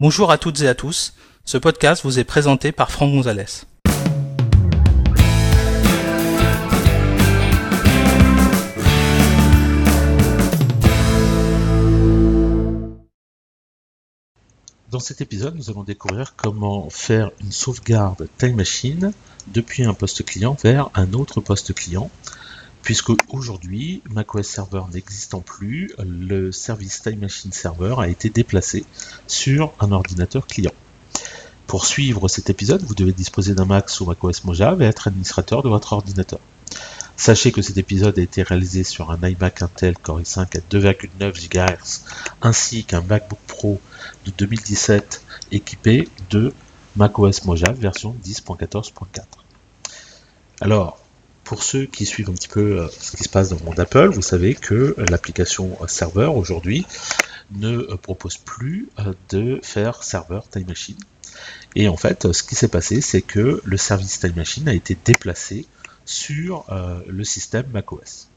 Bonjour à toutes et à tous, ce podcast vous est présenté par Franck Gonzalez. Dans cet épisode, nous allons découvrir comment faire une sauvegarde Time Machine depuis un poste client vers un autre poste client, puisque aujourd'hui, macOS Server n'existant plus, le service Time Machine Server a été déplacé sur un ordinateur client. Pour suivre cet épisode, vous devez disposer d'un Mac sous macOS Mojave et être administrateur de votre ordinateur. Sachez que cet épisode a été réalisé sur un iMac Intel Core i5 à 2,9 GHz ainsi qu'un MacBook Pro de 2017 équipé de macOS Mojave version 10.14.4. Alors, pour ceux qui suivent un petit peu euh, ce qui se passe dans le monde Apple, vous savez que l'application serveur aujourd'hui ne euh, propose plus euh, de faire serveur Time Machine. Et en fait, ce qui s'est passé, c'est que le service Time Machine a été déplacé sur le système macOS.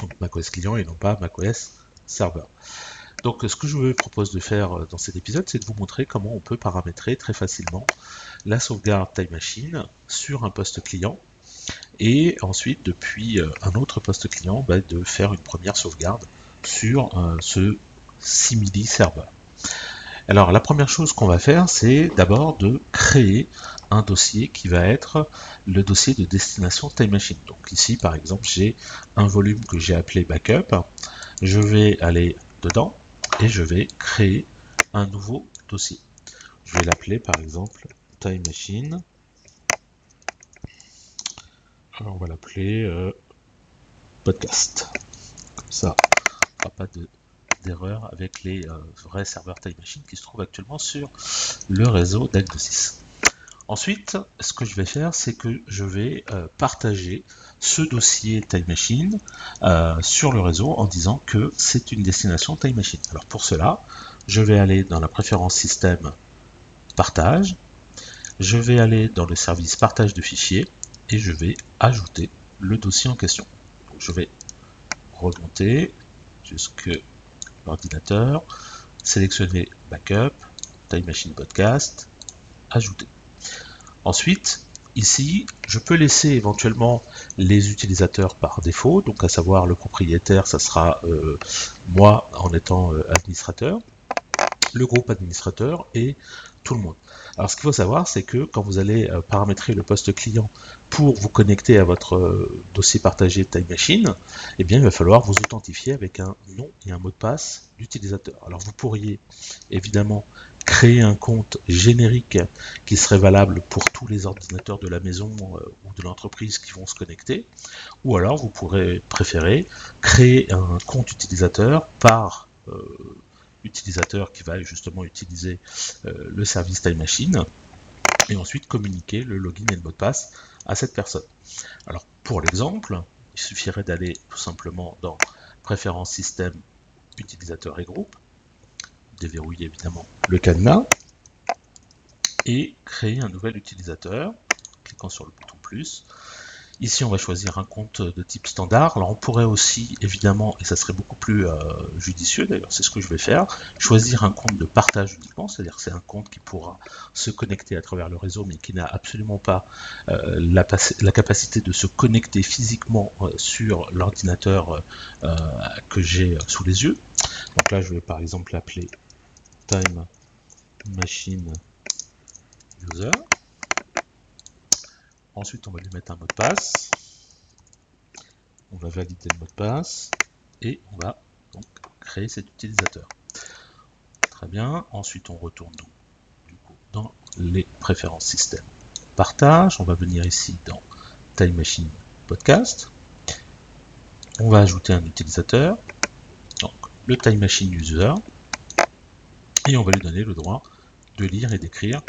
Donc macOS client et non pas macOS serveur. Donc ce que je vous propose de faire dans cet épisode, c'est de vous montrer comment on peut paramétrer très facilement la sauvegarde Time Machine sur un poste client et ensuite depuis un autre poste client bah, de faire une première sauvegarde sur ce simili serveur. Alors la première chose qu'on va faire c'est d'abord de créer un dossier qui va être le dossier de destination Time Machine. Donc ici par exemple j'ai un volume que j'ai appelé backup, je vais aller dedans et je vais créer un nouveau dossier. Je vais l'appeler par exemple Time Machine on va l'appeler euh, podcast. Comme ça, on pas d'erreur avec les euh, vrais serveurs Time Machine qui se trouvent actuellement sur le réseau d'Agno 6. Ensuite, ce que je vais faire, c'est que je vais euh, partager ce dossier Time Machine sur le réseau en disant que c'est une destination Time Machine. Alors pour cela, je vais aller dans la préférence système partage, je vais aller dans le service partage de fichiers et je vais ajouter le dossier en question. je vais remonter jusque l'ordinateur, sélectionner Backup, Time Machine Podcast, ajouter. Ensuite, ici, je peux laisser éventuellement les utilisateurs par défaut, donc à savoir le propriétaire, ça sera euh, moi en étant euh, administrateur, le groupe administrateur et le monde. Alors ce qu'il faut savoir, c'est que quand vous allez euh, paramétrer le poste client pour vous connecter à votre euh, dossier partagé Time Machine, eh bien il va falloir vous authentifier avec un nom et un mot de passe d'utilisateur. Alors vous pourriez évidemment créer un compte générique qui serait valable pour tous les ordinateurs de la maison euh, ou de l'entreprise qui vont se connecter, ou alors vous pourrez préférer créer un compte utilisateur par utilisateur qui va justement utiliser euh, le service Time Machine et ensuite communiquer le login et le mot de passe à cette personne. Alors pour l'exemple, il suffirait d'aller tout simplement dans Préférences système, utilisateur et groupe, déverrouiller évidemment le cadenas et créer un nouvel utilisateur, cliquant sur le bouton plus, Ici, on va choisir un compte de type standard. Alors, on pourrait aussi, évidemment, et ça serait beaucoup plus euh, judicieux, d'ailleurs, c'est ce que je vais faire, choisir un compte de partage uniquement, c'est-à-dire que c'est un compte qui pourra se connecter à travers le réseau, mais qui n'a absolument pas euh, la, capacité de se connecter physiquement euh, sur l'ordinateur que j'ai sous les yeux. Donc là, je vais par exemple l'appeler Time Machine User. Ensuite, on va lui mettre un mot de passe. On va valider le mot de passe. Et on va donc créer cet utilisateur. Très bien. Ensuite, on retourne dans les préférences système partage. On va venir ici dans Time Machine Podcast. On va ajouter un utilisateur. Donc, le Time Machine User. Et on va lui donner le droit de lire et d'écrire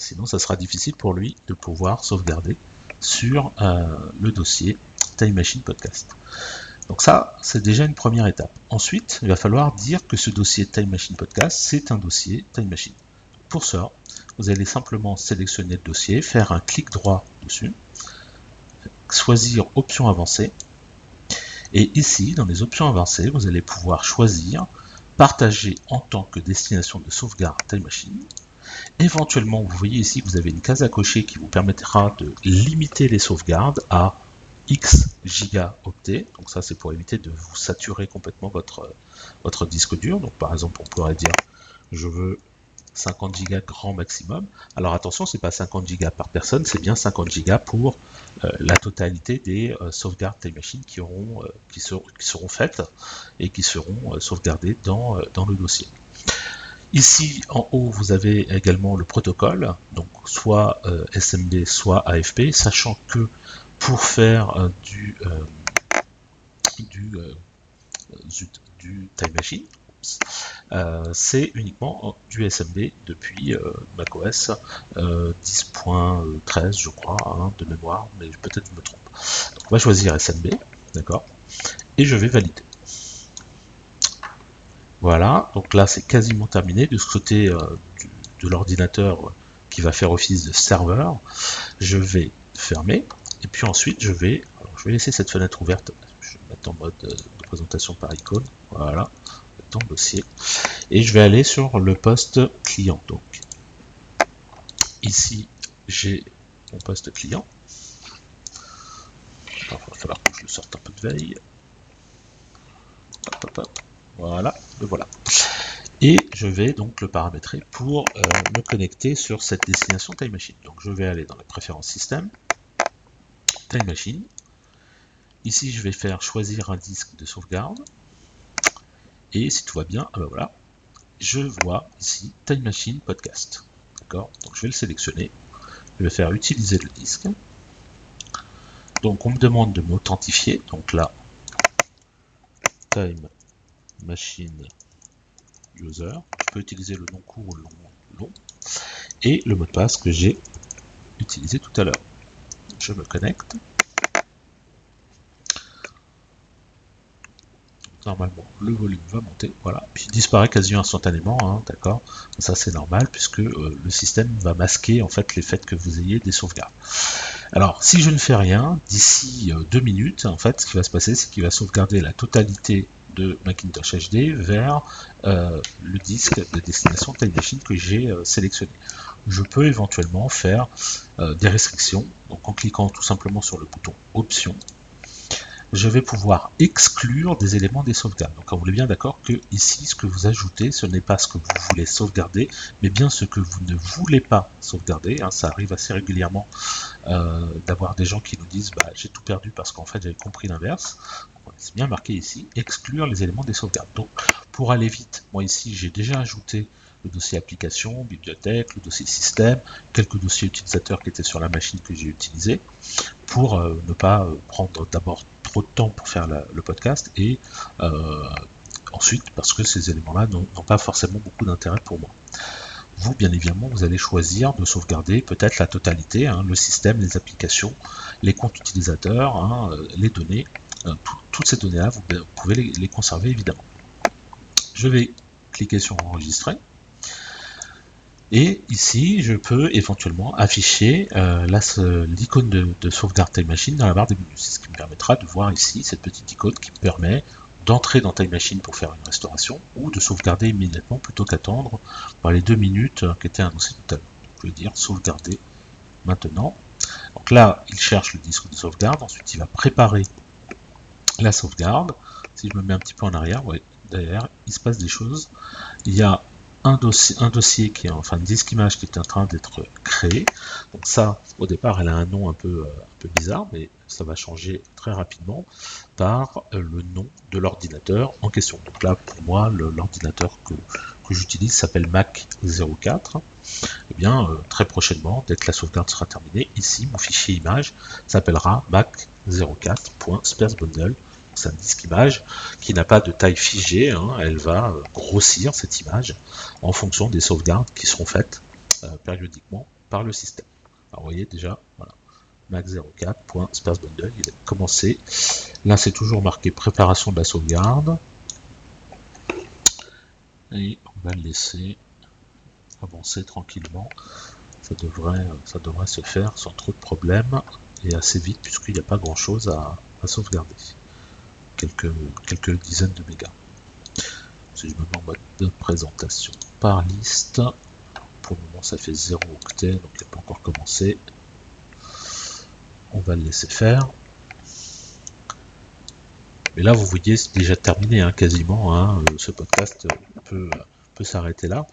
Sinon, ça sera difficile pour lui de pouvoir sauvegarder sur euh, le dossier Time Machine Podcast. Donc ça, c'est déjà une première étape. Ensuite, il va falloir dire que ce dossier Time Machine Podcast, c'est un dossier Time Machine. Pour ça, vous allez simplement sélectionner le dossier, faire un clic droit dessus, choisir Options avancées, et ici, dans les options avancées, vous allez pouvoir choisir partagé en tant que destination de sauvegarde Time Machine. Éventuellement, vous voyez ici vous avez une case à cocher qui vous permettra de limiter les sauvegardes à X gigaoctets. Donc ça, c'est pour éviter de vous saturer complètement votre, votre disque dur. Donc par exemple, on pourrait dire, je veux 50 gigas grand maximum. Alors attention, c'est pas 50 gigas par personne, c'est bien 50 gigas pour euh, la totalité des euh, sauvegardes Time Machine qui, euh, seront, faites et qui seront sauvegardées dans le dossier. Ici en haut, vous avez également le protocole, donc soit SMB, soit AFP, sachant que pour faire du, du, du Time Machine, euh, c'est uniquement du SMB depuis euh, macOS 10.13 euh, je crois hein, de mémoire mais peut-être je me trompe. Donc on va choisir SMB d'accord? Et je vais valider voilà donc là c'est quasiment terminé de ce côté de l'ordinateur qui va faire office de serveur. Je vais fermer et puis ensuite je vais je vais laisser cette fenêtre ouverte. Je vais mettre en mode de présentation par icône. Voilà dans dossier. Et je vais aller sur le poste client. Donc ici j'ai mon poste client. Il va falloir que je le sorte un peu de veille voilà le voilà et je vais donc le paramétrer pour euh, me connecter sur cette destination Time Machine. Donc je vais aller dans les préférences système, Time Machine. Ici je vais faire choisir un disque de sauvegarde. Et si tout va bien, ah ben voilà, je vois ici Time Machine Podcast. D'accord? Donc je vais le sélectionner. Je vais faire utiliser le disque. Donc on me demande de m'authentifier. Donc là, Time Machine User. Je peux utiliser le nom court ou le nom long. Et le mot de passe que j'ai utilisé tout à l'heure. Je me connecte. normalement le volume va monter, voilà, puis il disparaît quasi instantanément, hein, d'accord Ça c'est normal puisque euh, le système va masquer en fait les faits que vous ayez des sauvegardes. Alors si je ne fais rien, d'ici euh, deux minutes, en fait, ce qui va se passer, c'est qu'il va sauvegarder la totalité de Macintosh HD vers euh, le disque de destination Time Machine que j'ai sélectionné. Je peux éventuellement faire des restrictions, donc en cliquant tout simplement sur le bouton Options, je vais pouvoir exclure des éléments des sauvegardes. Donc on est bien d'accord que ici, ce que vous ajoutez, ce n'est pas ce que vous voulez sauvegarder, mais bien ce que vous ne voulez pas sauvegarder. Hein. ça arrive assez régulièrement euh, d'avoir des gens qui nous disent bah, j'ai tout perdu parce qu'en fait j'avais compris l'inverse. C'est bien marqué ici, exclure les éléments des sauvegardes. Donc pour aller vite, moi ici j'ai déjà ajouté le dossier application, bibliothèque, le dossier système, quelques dossiers utilisateurs qui étaient sur la machine que j'ai utilisé pour euh, ne pas euh, prendre d'abord trop de temps pour faire le podcast et euh, ensuite parce que ces éléments-là n'ont pas forcément beaucoup d'intérêt pour moi. Vous, bien évidemment, vous allez choisir de sauvegarder peut-être la totalité, hein, le système, les applications, les comptes utilisateurs, hein, les données, toutes ces données-là, vous, pouvez les conserver évidemment. Je vais cliquer sur enregistrer. Et ici, je peux éventuellement afficher euh, l'icône de, sauvegarde Time Machine dans la barre des menus. Ce qui me permettra de voir ici cette petite icône qui me permet d'entrer dans Time Machine pour faire une restauration ou de sauvegarder immédiatement plutôt qu'attendre les deux minutes qui étaient annoncées tout à l'heure. Je vais dire sauvegarder maintenant. Donc là, il cherche le disque de sauvegarde, ensuite il va préparer la sauvegarde. Si je me mets un petit peu en arrière, ouais, derrière, il se passe des choses. Il y a un dossier, un dossier qui est enfin disque image qui est en train d'être créé. Donc ça, au départ, elle a un nom un peu, euh, un peu bizarre, mais ça va changer très rapidement par euh, le nom de l'ordinateur en question. Donc là, pour moi, l'ordinateur que, que j'utilise s'appelle Mac 04. Et eh bien, euh, très prochainement, dès que la sauvegarde sera terminée, ici, mon fichier image s'appellera Mac 04.sparebundle c'est un disque image qui n'a pas de taille figée, hein. elle va euh, grossir cette image en fonction des sauvegardes qui seront faites euh, périodiquement par le système. Alors vous voyez déjà, voilà, mac04.sparebundle, il a commencé. Là c'est toujours marqué préparation de la sauvegarde. Et on va le laisser avancer tranquillement. Ça devrait, ça devrait se faire sans trop de problèmes et assez vite puisqu'il n'y a pas grand chose à sauvegarder quelques, dizaines de mégas. si je me mets en mode de présentation par liste, pour le moment ça fait 0 octet, donc il n'a pas encore commencé. On va le laisser faire. Mais là, vous voyez, c'est déjà terminé, hein, quasiment. Hein, ce podcast peut, s'arrêter là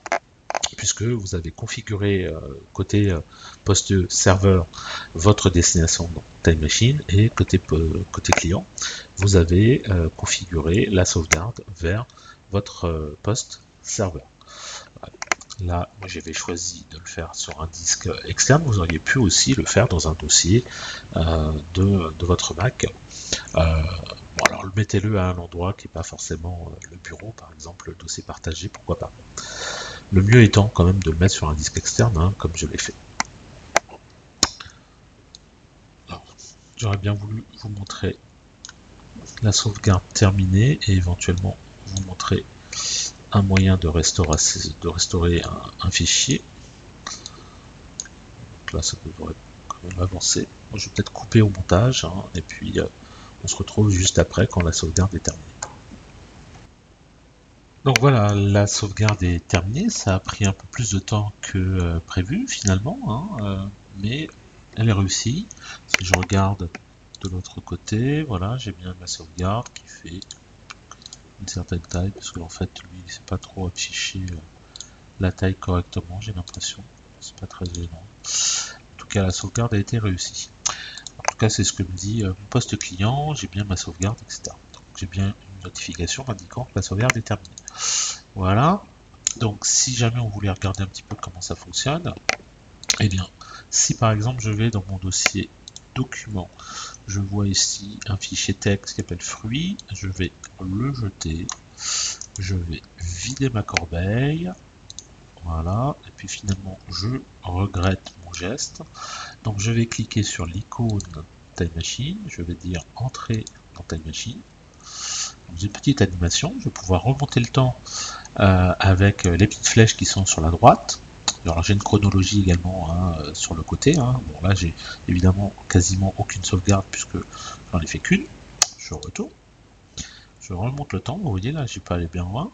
puisque vous avez configuré euh, côté euh, poste serveur votre destination Time Machine et côté client, vous avez euh, configuré la sauvegarde vers votre poste serveur. Là, j'avais choisi de le faire sur un disque externe. Vous auriez pu aussi le faire dans un dossier de, votre Mac. Bon, alors mettez-le à un endroit qui n'est pas forcément le bureau, par exemple, le dossier partagé, pourquoi pas. Le mieux étant quand même de le mettre sur un disque externe, hein, comme je l'ai fait. J'aurais bien voulu vous montrer la sauvegarde terminée et éventuellement vous montrer un moyen de restaurer, un, fichier. là, ça devrait quand même avancer. je vais peut-être couper au montage hein, et puis euh, on se retrouve juste après quand la sauvegarde est terminée. Donc voilà, la sauvegarde est terminée. Ça a pris un peu plus de temps que euh, prévu finalement, hein, euh, mais elle est réussie. Si je regarde de l'autre côté, voilà, j'ai bien ma sauvegarde qui fait une certaine taille, parce qu'en fait, lui, il sait pas trop afficher euh, la taille correctement, j'ai l'impression. C'est pas très gênant. En tout cas, la sauvegarde a été réussie. En tout cas, c'est ce que me dit mon poste client, j'ai bien ma sauvegarde, etc. Donc j'ai bien une notification indiquant que la sauvegarde est terminée. Voilà. Donc si jamais on voulait regarder un petit peu comment ça fonctionne, eh bien, si par exemple je vais dans mon dossier document, je vois ici un fichier texte qui s'appelle fruit, je vais le jeter, je vais vider ma corbeille, voilà, et puis finalement je regrette mon geste, donc je vais cliquer sur l'icône Time Machine, je vais dire entrer dans Time Machine, une petite animation, je vais pouvoir remonter le temps euh, avec euh, les petites flèches qui sont sur la droite. Alors j'ai une chronologie également hein, euh, sur le côté. Hein. Bon là j'ai évidemment quasiment aucune sauvegarde puisque j'en ai fait qu'une. Je retourne. Je remonte le temps, vous voyez là j'ai pas allé bien loin.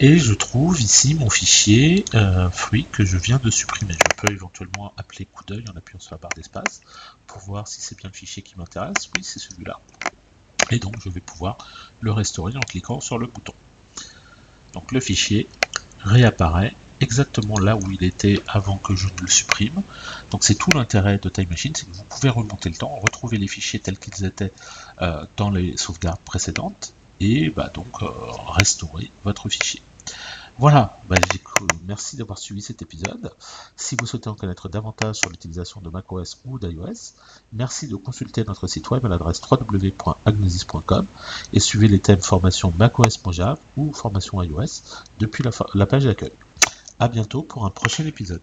et je trouve ici mon fichier fruit que je viens de supprimer. Je peux éventuellement appeler coup d'œil en appuyant sur la barre d'espace pour voir si c'est bien le fichier qui m'intéresse. Oui, c'est celui-là. Et donc je vais pouvoir le restaurer en cliquant sur le bouton. Donc le fichier réapparaît exactement là où il était avant que je ne le supprime. Donc c'est tout l'intérêt de Time Machine, c'est que vous pouvez remonter le temps, retrouver les fichiers tels qu'ils étaient euh, dans les sauvegardes précédentes et bah, donc euh, restaurer votre fichier. Voilà, bah, merci d'avoir suivi cet épisode. Si vous souhaitez en connaître davantage sur l'utilisation de macOS ou d'iOS, merci de consulter notre site web à l'adresse www.agnosis.com et suivez les thèmes formation macOS Mojave ou formation iOS depuis la page d'accueil. A bientôt pour un prochain épisode.